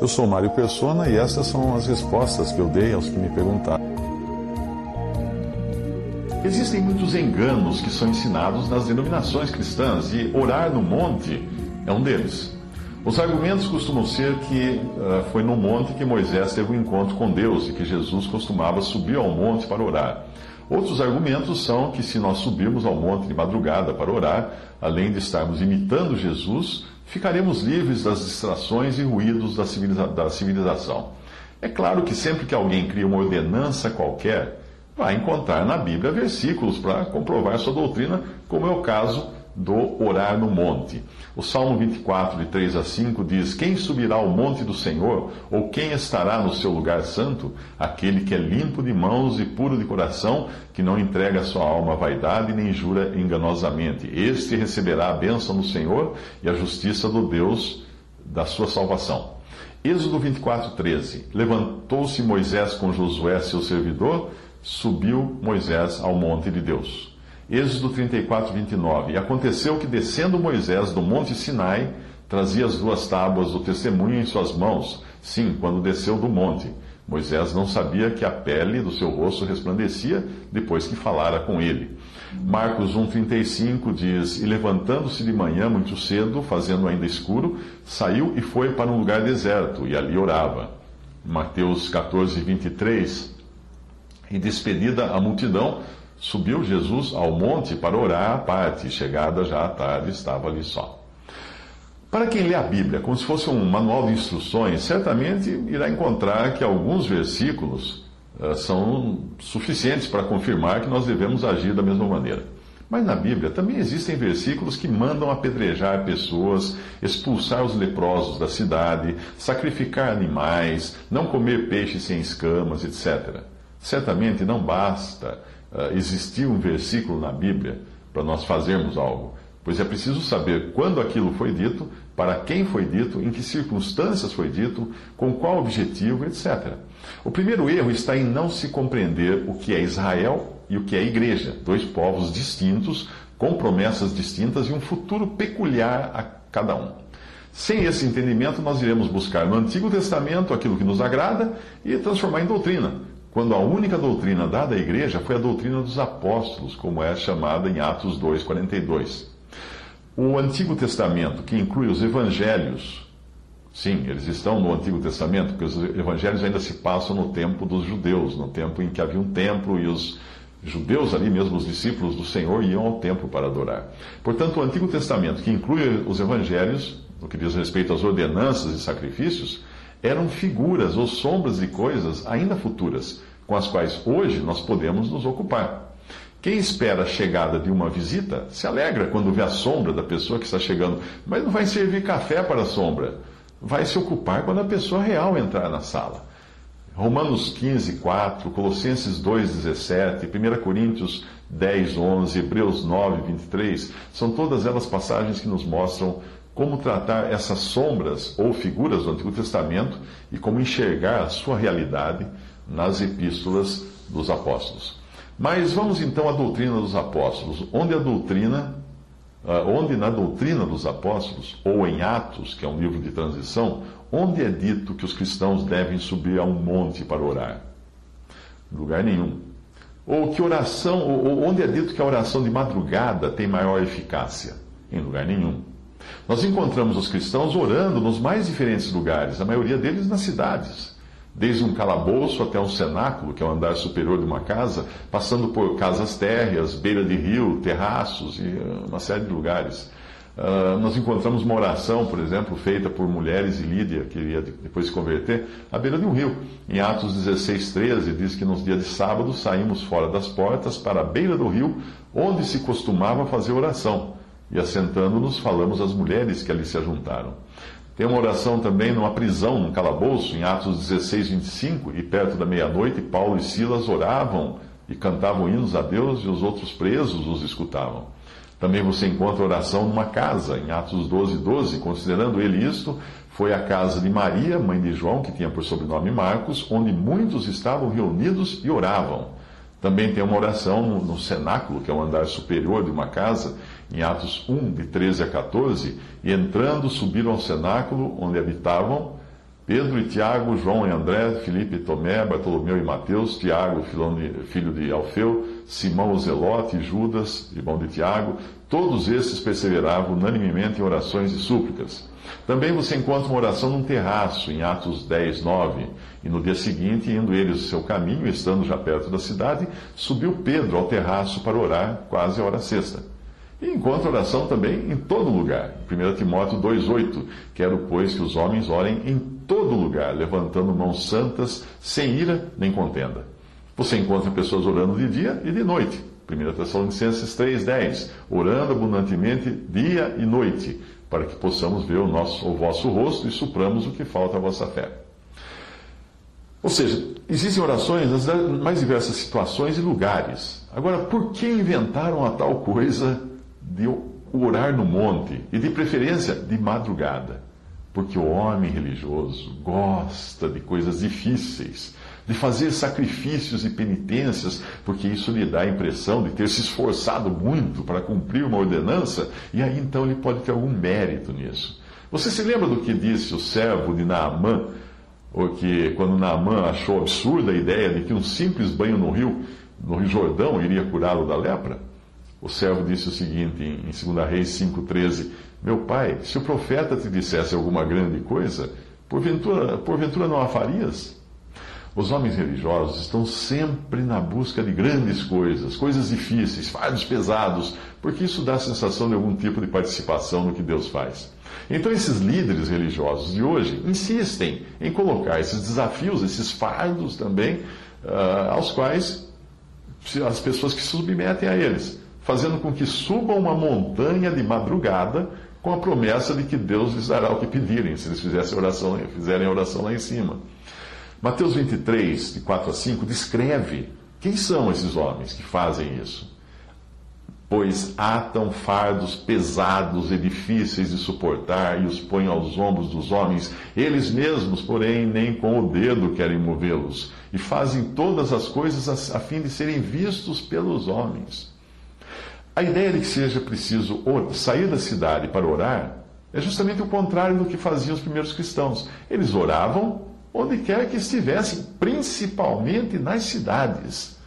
Eu sou Mário Persona e essas são as respostas que eu dei aos que me perguntaram. Existem muitos enganos que são ensinados nas denominações cristãs e orar no monte é um deles. Os argumentos costumam ser que uh, foi no monte que Moisés teve um encontro com Deus e que Jesus costumava subir ao monte para orar. Outros argumentos são que se nós subirmos ao monte de madrugada para orar, além de estarmos imitando Jesus, ficaremos livres das distrações e ruídos da, civiliza da civilização. É claro que sempre que alguém cria uma ordenança qualquer, vai encontrar na Bíblia versículos para comprovar sua doutrina, como é o caso do orar no monte. O Salmo 24, de 3 a 5 diz: Quem subirá ao monte do Senhor, ou quem estará no seu lugar santo? Aquele que é limpo de mãos e puro de coração, que não entrega sua alma à vaidade nem jura enganosamente. Este receberá a bênção do Senhor e a justiça do Deus da sua salvação. Êxodo 24, 13. Levantou-se Moisés com Josué, seu servidor, subiu Moisés ao monte de Deus. Êxodo 34, 29. E aconteceu que, descendo Moisés do monte Sinai, trazia as duas tábuas do testemunho em suas mãos. Sim, quando desceu do monte. Moisés não sabia que a pele do seu rosto resplandecia depois que falara com ele. Marcos 1,35 diz: E levantando-se de manhã muito cedo, fazendo ainda escuro, saiu e foi para um lugar deserto, e ali orava. Mateus 14, 23. E despedida a multidão, Subiu Jesus ao monte para orar à parte, chegada já à tarde, estava ali só. Para quem lê a Bíblia como se fosse um manual de instruções, certamente irá encontrar que alguns versículos uh, são suficientes para confirmar que nós devemos agir da mesma maneira. Mas na Bíblia também existem versículos que mandam apedrejar pessoas, expulsar os leprosos da cidade, sacrificar animais, não comer peixe sem escamas, etc. Certamente não basta existir um versículo na Bíblia para nós fazermos algo, pois é preciso saber quando aquilo foi dito, para quem foi dito, em que circunstâncias foi dito, com qual objetivo, etc. O primeiro erro está em não se compreender o que é Israel e o que é igreja, dois povos distintos, com promessas distintas e um futuro peculiar a cada um. Sem esse entendimento, nós iremos buscar no Antigo Testamento aquilo que nos agrada e transformar em doutrina, quando a única doutrina dada à igreja foi a doutrina dos apóstolos, como é chamada em Atos 2,42. O Antigo Testamento, que inclui os evangelhos, sim, eles estão no Antigo Testamento, porque os evangelhos ainda se passam no tempo dos judeus, no tempo em que havia um templo e os judeus ali mesmo, os discípulos do Senhor, iam ao templo para adorar. Portanto, o Antigo Testamento, que inclui os evangelhos, no que diz respeito às ordenanças e sacrifícios, eram figuras ou sombras de coisas ainda futuras, com as quais hoje nós podemos nos ocupar. Quem espera a chegada de uma visita se alegra quando vê a sombra da pessoa que está chegando, mas não vai servir café para a sombra. Vai se ocupar quando a pessoa real entrar na sala. Romanos 15, 4, Colossenses 2, 17, 1 Coríntios 10, 11, Hebreus 9, 23, são todas elas passagens que nos mostram como tratar essas sombras ou figuras do Antigo Testamento e como enxergar a sua realidade nas epístolas dos apóstolos. Mas vamos então à doutrina dos apóstolos, onde a doutrina, ah, onde na doutrina dos apóstolos, ou em Atos, que é um livro de transição, onde é dito que os cristãos devem subir a um monte para orar? Em lugar nenhum. Ou que oração, ou onde é dito que a oração de madrugada tem maior eficácia? Em lugar nenhum. Nós encontramos os cristãos orando nos mais diferentes lugares, a maioria deles nas cidades. Desde um calabouço até um cenáculo, que é o andar superior de uma casa, passando por casas térreas, beira de rio, terraços e eh, uma série de lugares. Uh, nós encontramos uma oração, por exemplo, feita por mulheres e Lídia, que iria depois se converter, à beira de um rio. Em Atos 16, 13, diz que nos dias de sábado saímos fora das portas para a beira do rio, onde se costumava fazer oração. E assentando-nos, falamos às mulheres que ali se ajuntaram. Tem uma oração também numa prisão, num calabouço, em Atos 16, 25, e perto da meia-noite, Paulo e Silas oravam e cantavam hinos a Deus, e os outros presos os escutavam. Também você encontra oração numa casa, em Atos 12, 12. Considerando ele isto, foi a casa de Maria, mãe de João, que tinha por sobrenome Marcos, onde muitos estavam reunidos e oravam. Também tem uma oração no, no cenáculo, que é o andar superior de uma casa, em Atos 1, de 13 a 14. E entrando, subiram ao cenáculo, onde habitavam Pedro e Tiago, João e André, Filipe e Tomé, Bartolomeu e Mateus, Tiago, filho de Alfeu, Simão o Zelote, Judas, irmão de Tiago, todos esses perseveravam unanimemente em orações e súplicas. Também você encontra uma oração num terraço, em Atos 10, 9. E no dia seguinte, indo eles o seu caminho, estando já perto da cidade, subiu Pedro ao terraço para orar, quase a hora sexta. E encontra oração também em todo lugar. 1 Timóteo 2,8. Quero, pois, que os homens orem em todo lugar, levantando mãos santas, sem ira nem contenda. Você encontra pessoas orando de dia e de noite. 1 Tessalonicenses 3,10. Orando abundantemente dia e noite, para que possamos ver o, nosso, o vosso rosto e supramos o que falta à vossa fé. Ou seja, existem orações nas mais diversas situações e lugares. Agora, por que inventaram a tal coisa de orar no monte, e de preferência de madrugada, porque o homem religioso gosta de coisas difíceis, de fazer sacrifícios e penitências, porque isso lhe dá a impressão de ter se esforçado muito para cumprir uma ordenança, e aí então ele pode ter algum mérito nisso. Você se lembra do que disse o servo de Naamã, ou que quando Naamã achou absurda a ideia de que um simples banho no rio, no Rio Jordão, iria curá-lo da lepra? O servo disse o seguinte em 2 Reis 5,13: Meu pai, se o profeta te dissesse alguma grande coisa, porventura, porventura não a farias? Os homens religiosos estão sempre na busca de grandes coisas, coisas difíceis, fardos pesados, porque isso dá a sensação de algum tipo de participação no que Deus faz. Então, esses líderes religiosos de hoje insistem em colocar esses desafios, esses fardos também, uh, aos quais as pessoas que se submetem a eles fazendo com que subam uma montanha de madrugada com a promessa de que Deus lhes dará o que pedirem, se eles fizessem oração, fizerem oração lá em cima. Mateus 23, de 4 a 5, descreve quem são esses homens que fazem isso. Pois atam fardos pesados e difíceis de suportar e os põem aos ombros dos homens, eles mesmos, porém, nem com o dedo querem movê-los, e fazem todas as coisas a fim de serem vistos pelos homens. A ideia de que seja preciso sair da cidade para orar é justamente o contrário do que faziam os primeiros cristãos. Eles oravam onde quer que estivessem, principalmente nas cidades.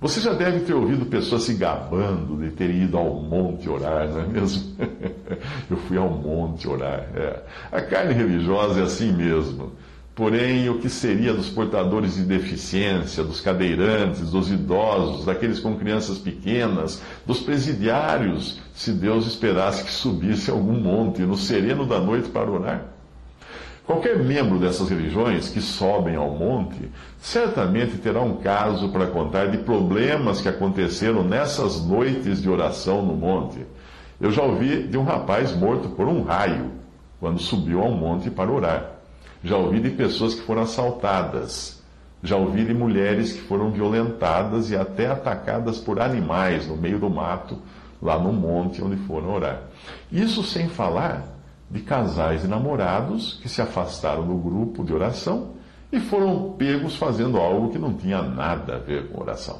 Você já deve ter ouvido pessoas se gabando de ter ido ao monte orar, não é mesmo? Eu fui ao monte orar. É. A carne religiosa é assim mesmo. Porém, o que seria dos portadores de deficiência, dos cadeirantes, dos idosos, daqueles com crianças pequenas, dos presidiários, se Deus esperasse que subisse algum monte no sereno da noite para orar? Qualquer membro dessas religiões que sobem ao monte certamente terá um caso para contar de problemas que aconteceram nessas noites de oração no monte. Eu já ouvi de um rapaz morto por um raio quando subiu ao monte para orar. Já ouvi de pessoas que foram assaltadas. Já ouvi de mulheres que foram violentadas e até atacadas por animais no meio do mato, lá no monte onde foram orar. Isso sem falar de casais e namorados que se afastaram do grupo de oração e foram pegos fazendo algo que não tinha nada a ver com oração.